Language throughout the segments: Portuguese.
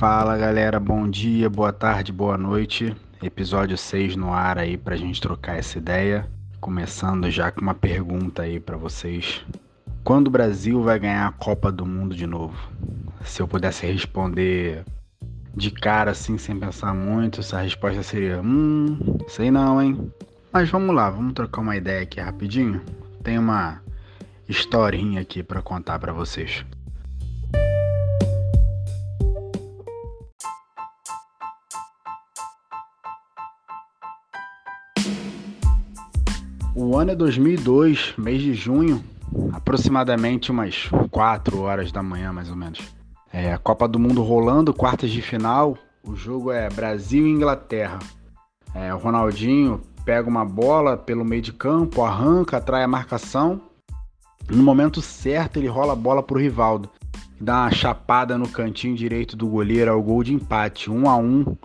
Fala galera, bom dia, boa tarde, boa noite. Episódio 6 no ar aí pra gente trocar essa ideia. Começando já com uma pergunta aí para vocês. Quando o Brasil vai ganhar a Copa do Mundo de novo? Se eu pudesse responder de cara assim, sem pensar muito, essa resposta seria: Hum, sei não, hein? Mas vamos lá, vamos trocar uma ideia aqui rapidinho. Tem uma historinha aqui para contar para vocês. O ano é 2002, mês de junho, aproximadamente umas 4 horas da manhã, mais ou menos. É, a Copa do Mundo rolando, quartas de final. O jogo é Brasil e Inglaterra. É, o Ronaldinho pega uma bola pelo meio de campo, arranca, atrai a marcação. No momento certo, ele rola a bola pro Rivaldo. Dá uma chapada no cantinho direito do goleiro ao gol de empate, 1 a 1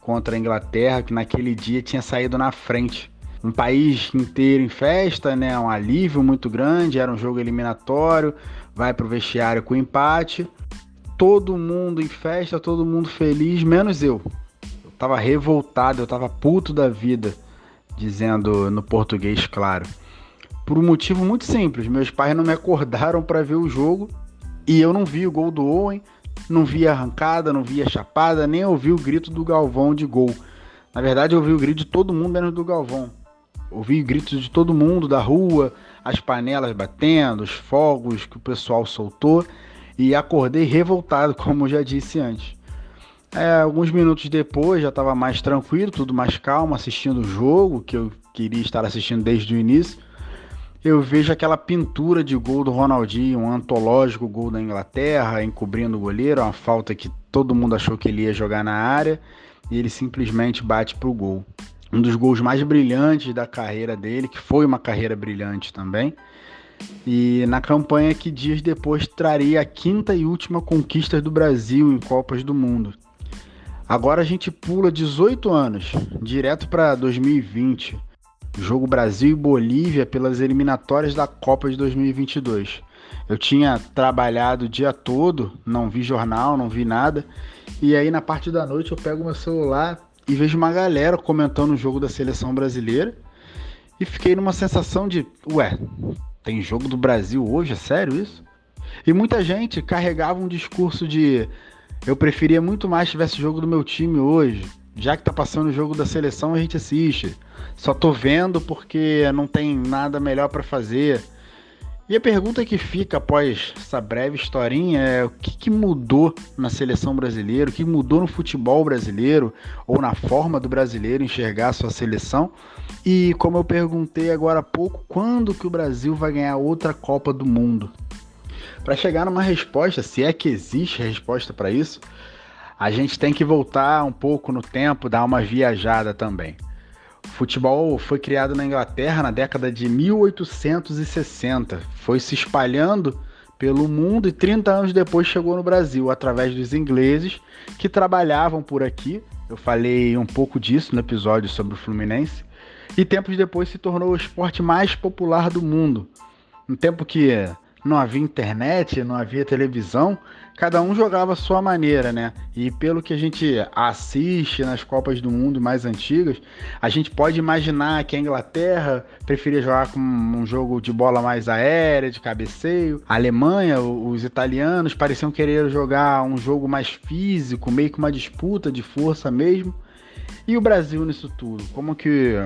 contra a Inglaterra, que naquele dia tinha saído na frente um país inteiro em festa, né? Um alívio muito grande, era um jogo eliminatório, vai pro vestiário com empate. Todo mundo em festa, todo mundo feliz, menos eu. Eu tava revoltado, eu tava puto da vida, dizendo no português claro. Por um motivo muito simples, meus pais não me acordaram para ver o jogo e eu não vi o gol do Owen, não vi a arrancada, não vi a chapada, nem ouvi o grito do Galvão de gol. Na verdade, eu ouvi o grito de todo mundo menos do Galvão ouvi gritos de todo mundo da rua, as panelas batendo, os fogos que o pessoal soltou e acordei revoltado, como já disse antes. É, alguns minutos depois já estava mais tranquilo, tudo mais calmo, assistindo o jogo que eu queria estar assistindo desde o início. Eu vejo aquela pintura de gol do Ronaldinho, um antológico gol da Inglaterra, encobrindo o goleiro, uma falta que todo mundo achou que ele ia jogar na área e ele simplesmente bate pro gol um dos gols mais brilhantes da carreira dele, que foi uma carreira brilhante também. E na campanha que dias depois traria a quinta e última conquista do Brasil em Copas do Mundo. Agora a gente pula 18 anos, direto para 2020. Jogo Brasil e Bolívia pelas eliminatórias da Copa de 2022. Eu tinha trabalhado o dia todo, não vi jornal, não vi nada. E aí na parte da noite eu pego meu celular, e vejo uma galera comentando o jogo da seleção brasileira e fiquei numa sensação de, ué, tem jogo do Brasil hoje? É sério isso? E muita gente carregava um discurso de eu preferia muito mais tivesse jogo do meu time hoje. Já que tá passando o jogo da seleção, a gente assiste. Só tô vendo porque não tem nada melhor para fazer. E a pergunta que fica após essa breve historinha é o que, que, mudou na seleção brasileira, o que mudou no futebol brasileiro ou na forma do brasileiro enxergar a sua seleção. E como eu perguntei agora há pouco, quando que o Brasil vai ganhar outra Copa do Mundo? Para chegar numa resposta, se é que existe resposta para isso, a gente tem que voltar um pouco no tempo, dar uma viajada também. O futebol foi criado na Inglaterra na década de 1860, foi se espalhando pelo mundo e 30 anos depois chegou no Brasil através dos ingleses que trabalhavam por aqui. Eu falei um pouco disso no episódio sobre o Fluminense. E tempos depois se tornou o esporte mais popular do mundo. Um tempo que não havia internet, não havia televisão, cada um jogava a sua maneira, né? E pelo que a gente assiste nas Copas do Mundo mais antigas, a gente pode imaginar que a Inglaterra preferia jogar com um jogo de bola mais aérea, de cabeceio. A Alemanha, os italianos pareciam querer jogar um jogo mais físico, meio que uma disputa de força mesmo. E o Brasil nisso tudo? Como que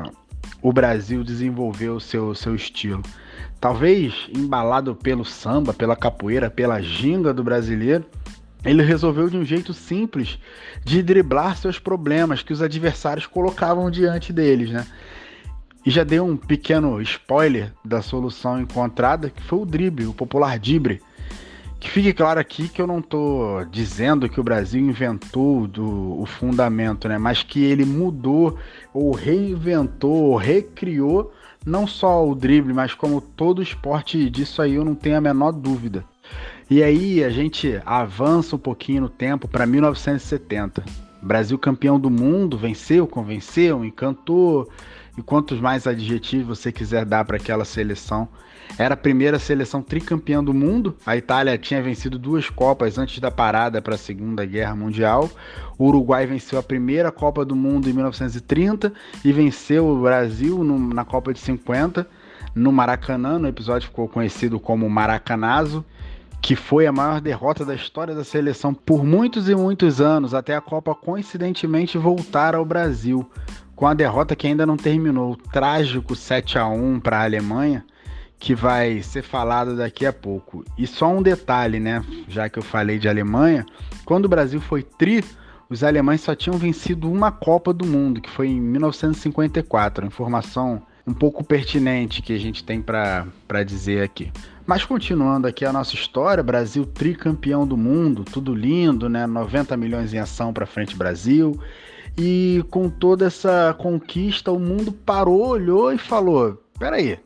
o Brasil desenvolveu seu, seu estilo? Talvez embalado pelo samba, pela capoeira, pela ginga do brasileiro, ele resolveu de um jeito simples de driblar seus problemas que os adversários colocavam diante deles, né? E já deu um pequeno spoiler da solução encontrada, que foi o drible, o popular drible. Que fique claro aqui que eu não estou dizendo que o Brasil inventou do, o fundamento, né? Mas que ele mudou ou reinventou, ou recriou não só o drible, mas como todo esporte disso aí eu não tenho a menor dúvida. E aí a gente avança um pouquinho no tempo para 1970. Brasil campeão do mundo, venceu, convenceu, encantou. e quantos mais adjetivos você quiser dar para aquela seleção. Era a primeira seleção tricampeã do mundo. A Itália tinha vencido duas Copas antes da parada para a Segunda Guerra Mundial. O Uruguai venceu a primeira Copa do Mundo em 1930 e venceu o Brasil no, na Copa de 50 no Maracanã. No episódio ficou conhecido como Maracanazo que foi a maior derrota da história da seleção por muitos e muitos anos, até a Copa coincidentemente voltar ao Brasil, com a derrota que ainda não terminou, o trágico 7 a 1 para a Alemanha, que vai ser falado daqui a pouco. E só um detalhe, né, já que eu falei de Alemanha, quando o Brasil foi tri, os alemães só tinham vencido uma Copa do Mundo, que foi em 1954, informação um pouco pertinente que a gente tem para dizer aqui. Mas continuando aqui a nossa história, Brasil tricampeão do mundo, tudo lindo, né? 90 milhões em ação para frente Brasil. E com toda essa conquista, o mundo parou, olhou e falou: peraí,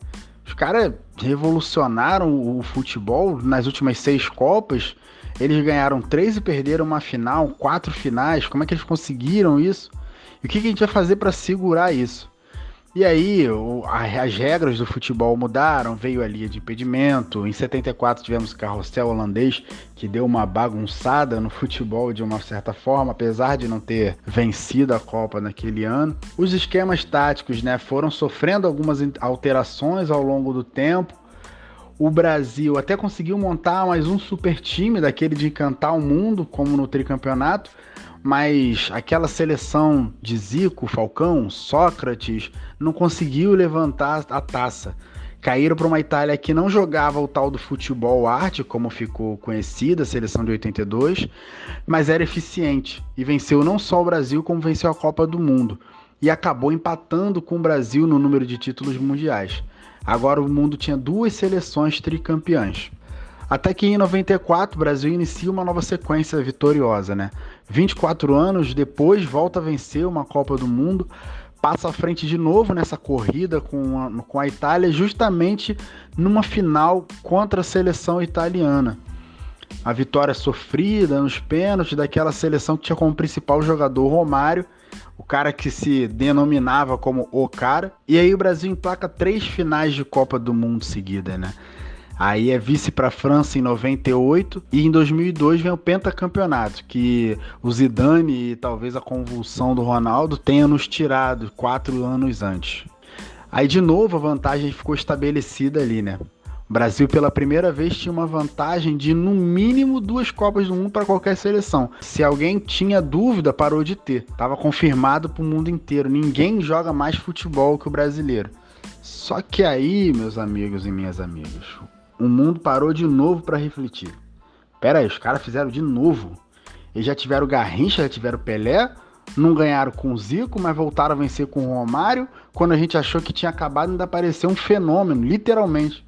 os caras revolucionaram o futebol nas últimas seis Copas. Eles ganharam três e perderam uma final, quatro finais. Como é que eles conseguiram isso? E o que, que a gente vai fazer para segurar isso? E aí, o, as regras do futebol mudaram, veio a linha de impedimento. Em 74 tivemos o carrossel holandês, que deu uma bagunçada no futebol de uma certa forma, apesar de não ter vencido a Copa naquele ano. Os esquemas táticos né, foram sofrendo algumas alterações ao longo do tempo. O Brasil até conseguiu montar mais um super time daquele de encantar o mundo, como no tricampeonato, mas aquela seleção de Zico, Falcão, Sócrates não conseguiu levantar a taça. Caíram para uma Itália que não jogava o tal do futebol arte, como ficou conhecida a seleção de 82, mas era eficiente e venceu não só o Brasil, como venceu a Copa do Mundo e acabou empatando com o Brasil no número de títulos mundiais. Agora o mundo tinha duas seleções tricampeãs. Até que em 94 o Brasil inicia uma nova sequência vitoriosa, né? 24 anos depois volta a vencer uma Copa do Mundo, passa à frente de novo nessa corrida com a, com a Itália, justamente numa final contra a seleção italiana. A vitória sofrida nos pênaltis daquela seleção que tinha como principal jogador Romário, o cara que se denominava como o cara. E aí o Brasil emplaca três finais de Copa do Mundo seguida, né? Aí é vice para a França em 98 e em 2002 vem o pentacampeonato, que o Zidane e talvez a convulsão do Ronaldo tenham nos tirado quatro anos antes. Aí de novo a vantagem ficou estabelecida ali, né? O Brasil pela primeira vez tinha uma vantagem de no mínimo duas Copas do Mundo para qualquer seleção. Se alguém tinha dúvida, parou de ter. Tava confirmado para o mundo inteiro. Ninguém joga mais futebol que o brasileiro. Só que aí, meus amigos e minhas amigas, o mundo parou de novo para refletir. Pera aí, os caras fizeram de novo. Eles já tiveram Garrincha, já tiveram Pelé, não ganharam com o Zico, mas voltaram a vencer com o Romário. Quando a gente achou que tinha acabado, ainda apareceu um fenômeno, literalmente.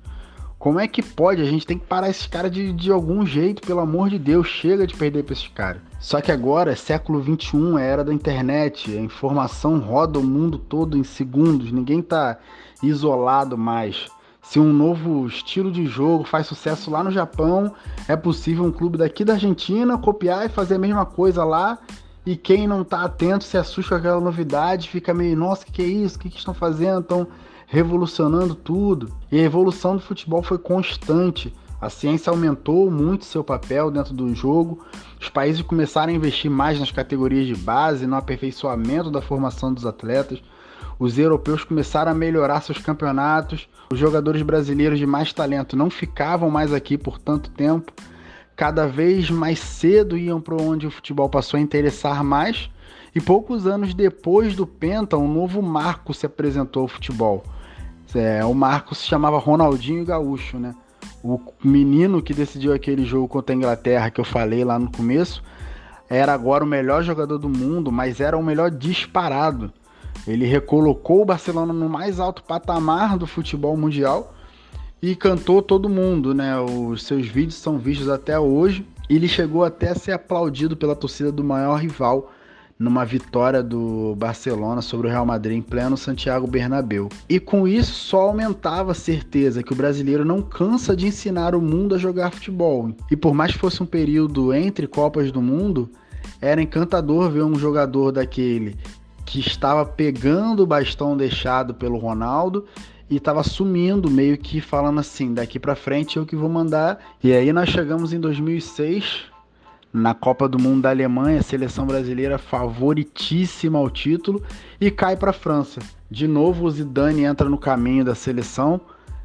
Como é que pode? A gente tem que parar esses caras de, de algum jeito, pelo amor de Deus, chega de perder para esses caras. Só que agora é século 21, é era da internet, a informação roda o mundo todo em segundos, ninguém tá isolado mais. Se um novo estilo de jogo faz sucesso lá no Japão, é possível um clube daqui da Argentina copiar e fazer a mesma coisa lá. E quem não está atento se assusta com aquela novidade, fica meio, nossa, que, que é isso? O que, que estão fazendo? Estão revolucionando tudo. E a evolução do futebol foi constante. A ciência aumentou muito seu papel dentro do jogo. Os países começaram a investir mais nas categorias de base, no aperfeiçoamento da formação dos atletas os europeus começaram a melhorar seus campeonatos, os jogadores brasileiros de mais talento não ficavam mais aqui por tanto tempo, cada vez mais cedo iam para onde o futebol passou a interessar mais, e poucos anos depois do Penta, um novo marco se apresentou ao futebol. É, o marco se chamava Ronaldinho Gaúcho, né? O menino que decidiu aquele jogo contra a Inglaterra que eu falei lá no começo, era agora o melhor jogador do mundo, mas era o melhor disparado. Ele recolocou o Barcelona no mais alto patamar do futebol mundial e cantou todo mundo, né? Os seus vídeos são vistos até hoje. Ele chegou até a ser aplaudido pela torcida do maior rival numa vitória do Barcelona sobre o Real Madrid em pleno Santiago Bernabéu. E com isso só aumentava a certeza que o brasileiro não cansa de ensinar o mundo a jogar futebol. E por mais que fosse um período entre Copas do Mundo, era encantador ver um jogador daquele que estava pegando o bastão deixado pelo Ronaldo e estava sumindo, meio que falando assim, daqui para frente eu que vou mandar. E aí nós chegamos em 2006, na Copa do Mundo da Alemanha, seleção brasileira favoritíssima ao título e cai para a França. De novo o Zidane entra no caminho da seleção,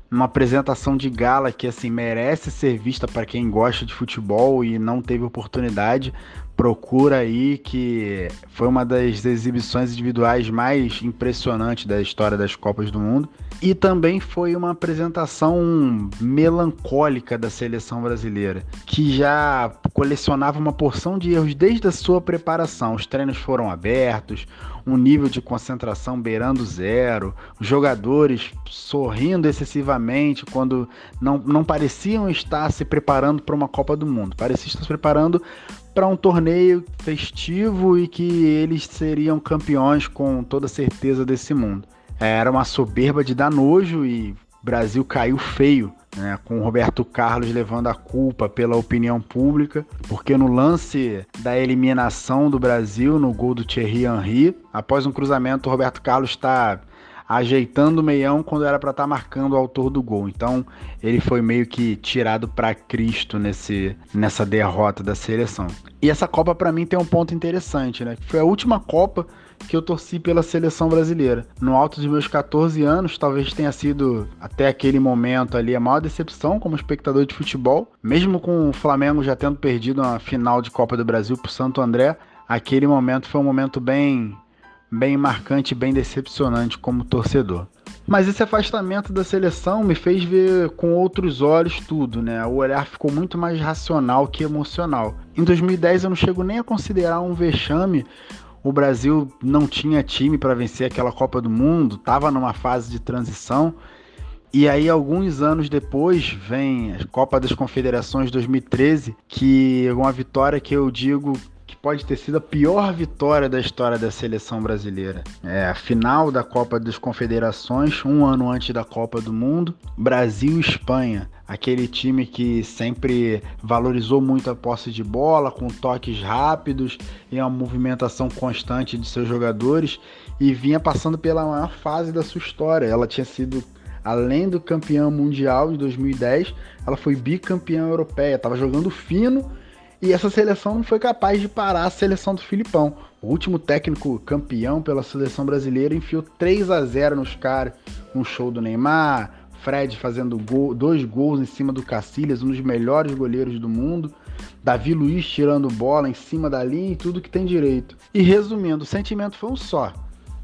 uma apresentação de gala que assim merece ser vista para quem gosta de futebol e não teve oportunidade. Procura aí que foi uma das exibições individuais mais impressionantes da história das Copas do Mundo e também foi uma apresentação melancólica da seleção brasileira, que já colecionava uma porção de erros desde a sua preparação. Os treinos foram abertos, um nível de concentração beirando zero, os jogadores sorrindo excessivamente quando não, não pareciam estar se preparando para uma Copa do Mundo, pareciam estar se preparando para um torneio festivo e que eles seriam campeões com toda certeza desse mundo. Era uma soberba de dar nojo e Brasil caiu feio, né, com Roberto Carlos levando a culpa pela opinião pública, porque no lance da eliminação do Brasil, no gol do Thierry Henry, após um cruzamento, o Roberto Carlos está ajeitando o meião quando era para estar tá marcando o autor do gol. Então ele foi meio que tirado para Cristo nesse, nessa derrota da seleção. E essa Copa para mim tem um ponto interessante, né? Foi a última Copa que eu torci pela seleção brasileira. No alto dos meus 14 anos, talvez tenha sido até aquele momento ali a maior decepção como espectador de futebol, mesmo com o Flamengo já tendo perdido a final de Copa do Brasil para Santo André. Aquele momento foi um momento bem bem marcante, bem decepcionante como torcedor. Mas esse afastamento da seleção me fez ver com outros olhos tudo, né? O olhar ficou muito mais racional que emocional. Em 2010 eu não chego nem a considerar um vexame o Brasil não tinha time para vencer aquela Copa do Mundo, estava numa fase de transição. E aí, alguns anos depois, vem a Copa das Confederações 2013, que é uma vitória que eu digo pode ter sido a pior vitória da história da seleção brasileira. É a final da Copa das Confederações, um ano antes da Copa do Mundo, Brasil e Espanha. Aquele time que sempre valorizou muito a posse de bola, com toques rápidos e uma movimentação constante de seus jogadores, e vinha passando pela maior fase da sua história. Ela tinha sido além do campeão mundial de 2010, ela foi bicampeã europeia, estava jogando fino e essa seleção não foi capaz de parar a seleção do Filipão. O último técnico campeão pela seleção brasileira enfiou 3 a 0 nos caras. Um show do Neymar, Fred fazendo gol, dois gols em cima do Cacilhas, um dos melhores goleiros do mundo. Davi Luiz tirando bola em cima da linha e tudo que tem direito. E resumindo, o sentimento foi um só.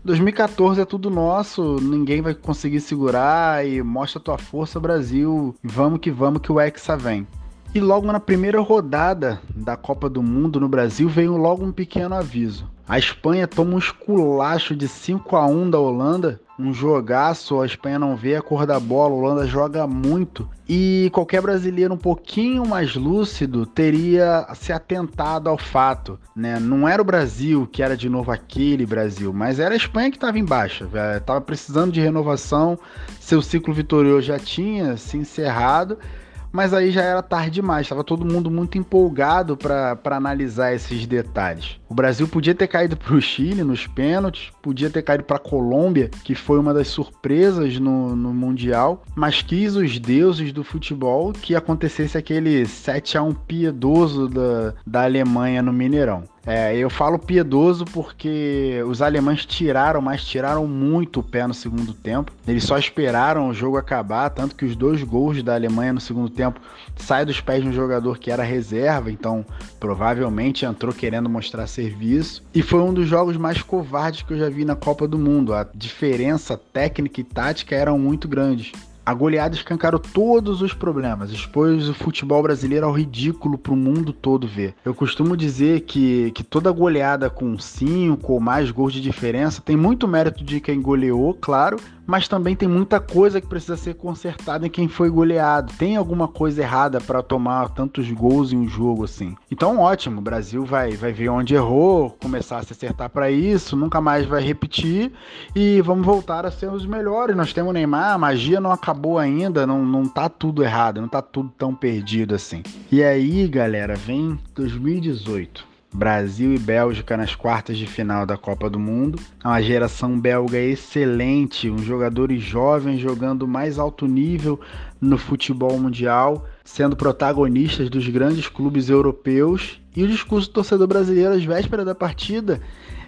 2014 é tudo nosso, ninguém vai conseguir segurar e mostra tua força, Brasil. Vamos que vamos que o Hexa vem. E logo na primeira rodada da Copa do Mundo no Brasil veio logo um pequeno aviso. A Espanha toma um esculacho de 5 a 1 da Holanda, um jogaço, a Espanha não vê a cor da bola, a Holanda joga muito. E qualquer brasileiro um pouquinho mais lúcido teria se atentado ao fato, né? Não era o Brasil que era de novo aquele Brasil, mas era a Espanha que estava em baixa, estava precisando de renovação, seu ciclo vitorioso já tinha se encerrado mas aí já era tarde demais, estava todo mundo muito empolgado para analisar esses detalhes. O Brasil podia ter caído para o Chile nos pênaltis, podia ter caído para a Colômbia, que foi uma das surpresas no, no Mundial, mas quis os deuses do futebol que acontecesse aquele 7 a 1 piedoso da, da Alemanha no Mineirão. É, eu falo piedoso porque os alemães tiraram, mas tiraram muito o pé no segundo tempo. Eles só esperaram o jogo acabar, tanto que os dois gols da Alemanha no segundo tempo saem dos pés de um jogador que era reserva, então provavelmente entrou querendo mostrar serviço. E foi um dos jogos mais covardes que eu já vi na Copa do Mundo. A diferença técnica e tática eram muito grandes. A goleada escancarou todos os problemas, expôs o futebol brasileiro ao ridículo para o mundo todo ver. Eu costumo dizer que, que toda goleada com 5 ou mais gols de diferença tem muito mérito de quem goleou, claro, mas também tem muita coisa que precisa ser consertada em quem foi goleado. Tem alguma coisa errada para tomar tantos gols em um jogo assim. Então, ótimo, o Brasil vai, vai ver onde errou, começar a se acertar para isso, nunca mais vai repetir e vamos voltar a ser os melhores. Nós temos o Neymar, a magia não acabou ainda, não, não tá tudo errado, não tá tudo tão perdido assim. E aí, galera, vem 2018. Brasil e Bélgica nas quartas de final da Copa do Mundo. É uma geração belga excelente, uns jogadores jovens jogando mais alto nível no futebol mundial, sendo protagonistas dos grandes clubes europeus. E o discurso do torcedor brasileiro às vésperas da partida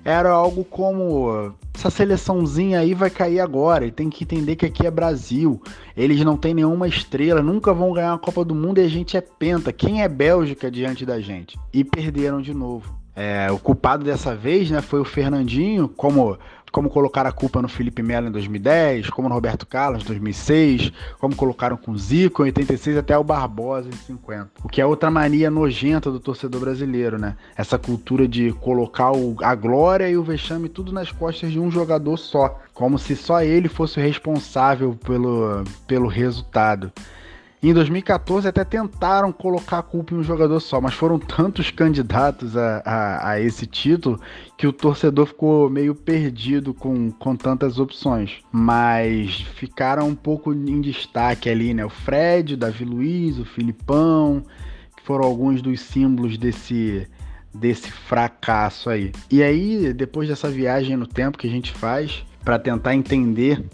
era algo como essa seleçãozinha aí vai cair agora e tem que entender que aqui é Brasil. Eles não têm nenhuma estrela, nunca vão ganhar a Copa do Mundo e a gente é penta. Quem é Bélgica diante da gente? E perderam de novo. É, o culpado dessa vez né, foi o Fernandinho, como como colocar a culpa no Felipe Melo em 2010, como no Roberto Carlos em 2006, como colocaram com Zico em 86 até o Barbosa em 50. O que é outra mania nojenta do torcedor brasileiro, né? Essa cultura de colocar o, a glória e o vexame tudo nas costas de um jogador só, como se só ele fosse o responsável pelo, pelo resultado. Em 2014 até tentaram colocar a culpa em um jogador só, mas foram tantos candidatos a, a, a, esse título que o torcedor ficou meio perdido com, com tantas opções. Mas ficaram um pouco em destaque ali, né? O Fred, o Davi Luiz, o Filipão, que foram alguns dos símbolos desse, desse fracasso aí. E aí, depois dessa viagem no tempo que a gente faz, para tentar entender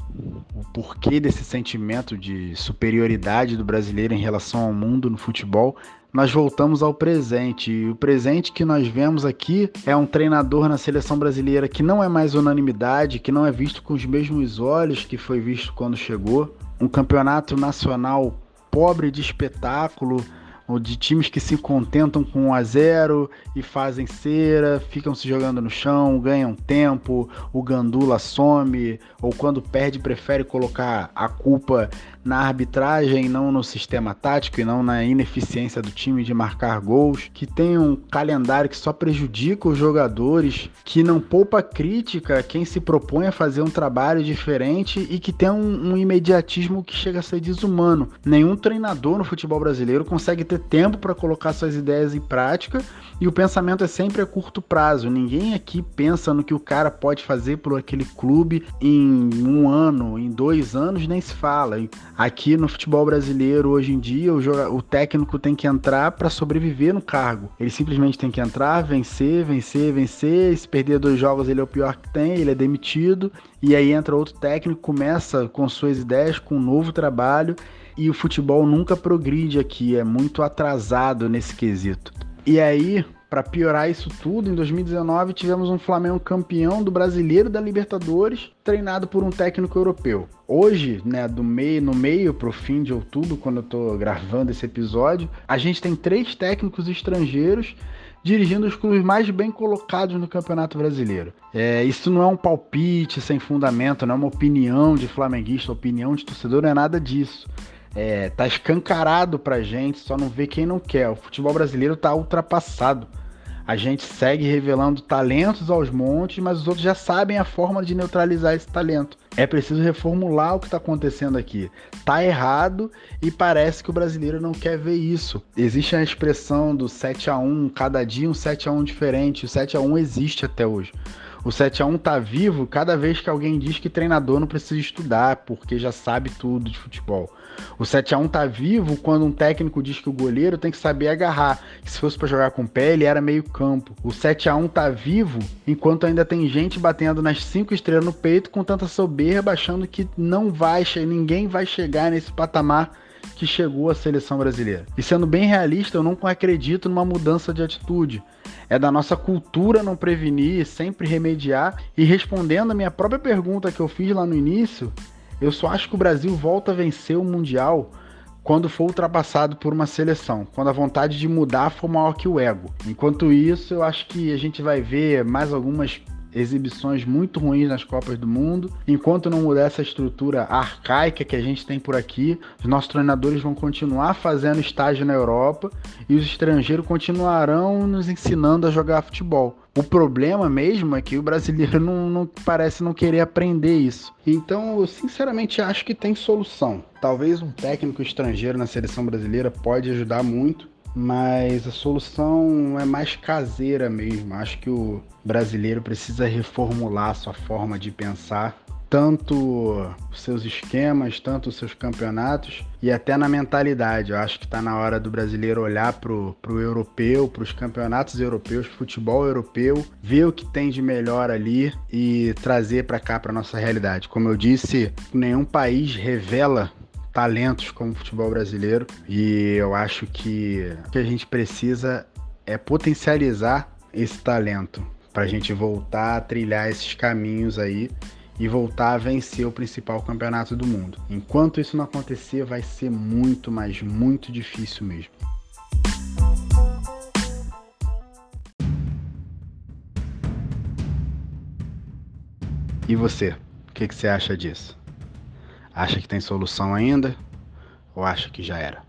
o porquê desse sentimento de superioridade do brasileiro em relação ao mundo no futebol, nós voltamos ao presente. E o presente que nós vemos aqui é um treinador na seleção brasileira que não é mais unanimidade, que não é visto com os mesmos olhos que foi visto quando chegou. Um campeonato nacional pobre de espetáculo, ou de times que se contentam com 1 a 0 e fazem cera, ficam se jogando no chão, ganham tempo, o Gandula some, ou quando perde prefere colocar a culpa na arbitragem, não no sistema tático e não na ineficiência do time de marcar gols, que tem um calendário que só prejudica os jogadores, que não poupa crítica quem se propõe a fazer um trabalho diferente e que tem um, um imediatismo que chega a ser desumano. Nenhum treinador no futebol brasileiro consegue ter tempo para colocar suas ideias em prática e o pensamento é sempre a curto prazo. Ninguém aqui pensa no que o cara pode fazer por aquele clube em um ano, em dois anos, nem se fala. Aqui no futebol brasileiro, hoje em dia, o, joga... o técnico tem que entrar para sobreviver no cargo. Ele simplesmente tem que entrar, vencer, vencer, vencer. Se perder dois jogos, ele é o pior que tem, ele é demitido. E aí entra outro técnico, começa com suas ideias, com um novo trabalho e o futebol nunca progride aqui, é muito atrasado nesse quesito. E aí, para piorar isso tudo, em 2019 tivemos um Flamengo campeão do Brasileiro da Libertadores, treinado por um técnico europeu. Hoje, né, do meio no meio pro fim de outubro, quando eu tô gravando esse episódio, a gente tem três técnicos estrangeiros dirigindo os clubes mais bem colocados no Campeonato Brasileiro. É, isso não é um palpite sem fundamento, não é uma opinião de flamenguista, opinião de torcedor, não é nada disso. É, tá escancarado pra gente, só não vê quem não quer. O futebol brasileiro tá ultrapassado. A gente segue revelando talentos aos montes, mas os outros já sabem a forma de neutralizar esse talento. É preciso reformular o que está acontecendo aqui. Tá errado e parece que o brasileiro não quer ver isso. Existe a expressão do 7 a 1 cada dia um 7 a 1 diferente. O 7 a 1 existe até hoje. O 7 a 1 tá vivo cada vez que alguém diz que treinador não precisa estudar, porque já sabe tudo de futebol. O 7 a 1 tá vivo quando um técnico diz que o goleiro tem que saber agarrar, que se fosse para jogar com pé, ele era meio campo. O 7 a 1 tá vivo enquanto ainda tem gente batendo nas cinco estrelas no peito com tanta soberba, achando que não vai, ninguém vai chegar nesse patamar que chegou a seleção brasileira. E sendo bem realista, eu não acredito numa mudança de atitude. É da nossa cultura não prevenir, sempre remediar. E respondendo a minha própria pergunta que eu fiz lá no início, eu só acho que o Brasil volta a vencer o Mundial quando for ultrapassado por uma seleção, quando a vontade de mudar for maior que o ego. Enquanto isso, eu acho que a gente vai ver mais algumas exibições muito ruins nas Copas do Mundo. Enquanto não mudar essa estrutura arcaica que a gente tem por aqui, os nossos treinadores vão continuar fazendo estágio na Europa e os estrangeiros continuarão nos ensinando a jogar futebol. O problema mesmo é que o brasileiro não, não, parece não querer aprender isso. Então, eu sinceramente acho que tem solução. Talvez um técnico estrangeiro na seleção brasileira pode ajudar muito, mas a solução é mais caseira mesmo. Acho que o brasileiro precisa reformular sua forma de pensar tanto seus esquemas, tanto os seus campeonatos e até na mentalidade. Eu acho que está na hora do brasileiro olhar para o europeu, para os campeonatos europeus, futebol europeu, ver o que tem de melhor ali e trazer para cá, para nossa realidade. Como eu disse, nenhum país revela talentos como o futebol brasileiro e eu acho que o que a gente precisa é potencializar esse talento para a gente voltar a trilhar esses caminhos aí e voltar a vencer o principal campeonato do mundo. Enquanto isso não acontecer, vai ser muito, mas muito difícil mesmo. E você? O que, que você acha disso? Acha que tem solução ainda? Ou acha que já era?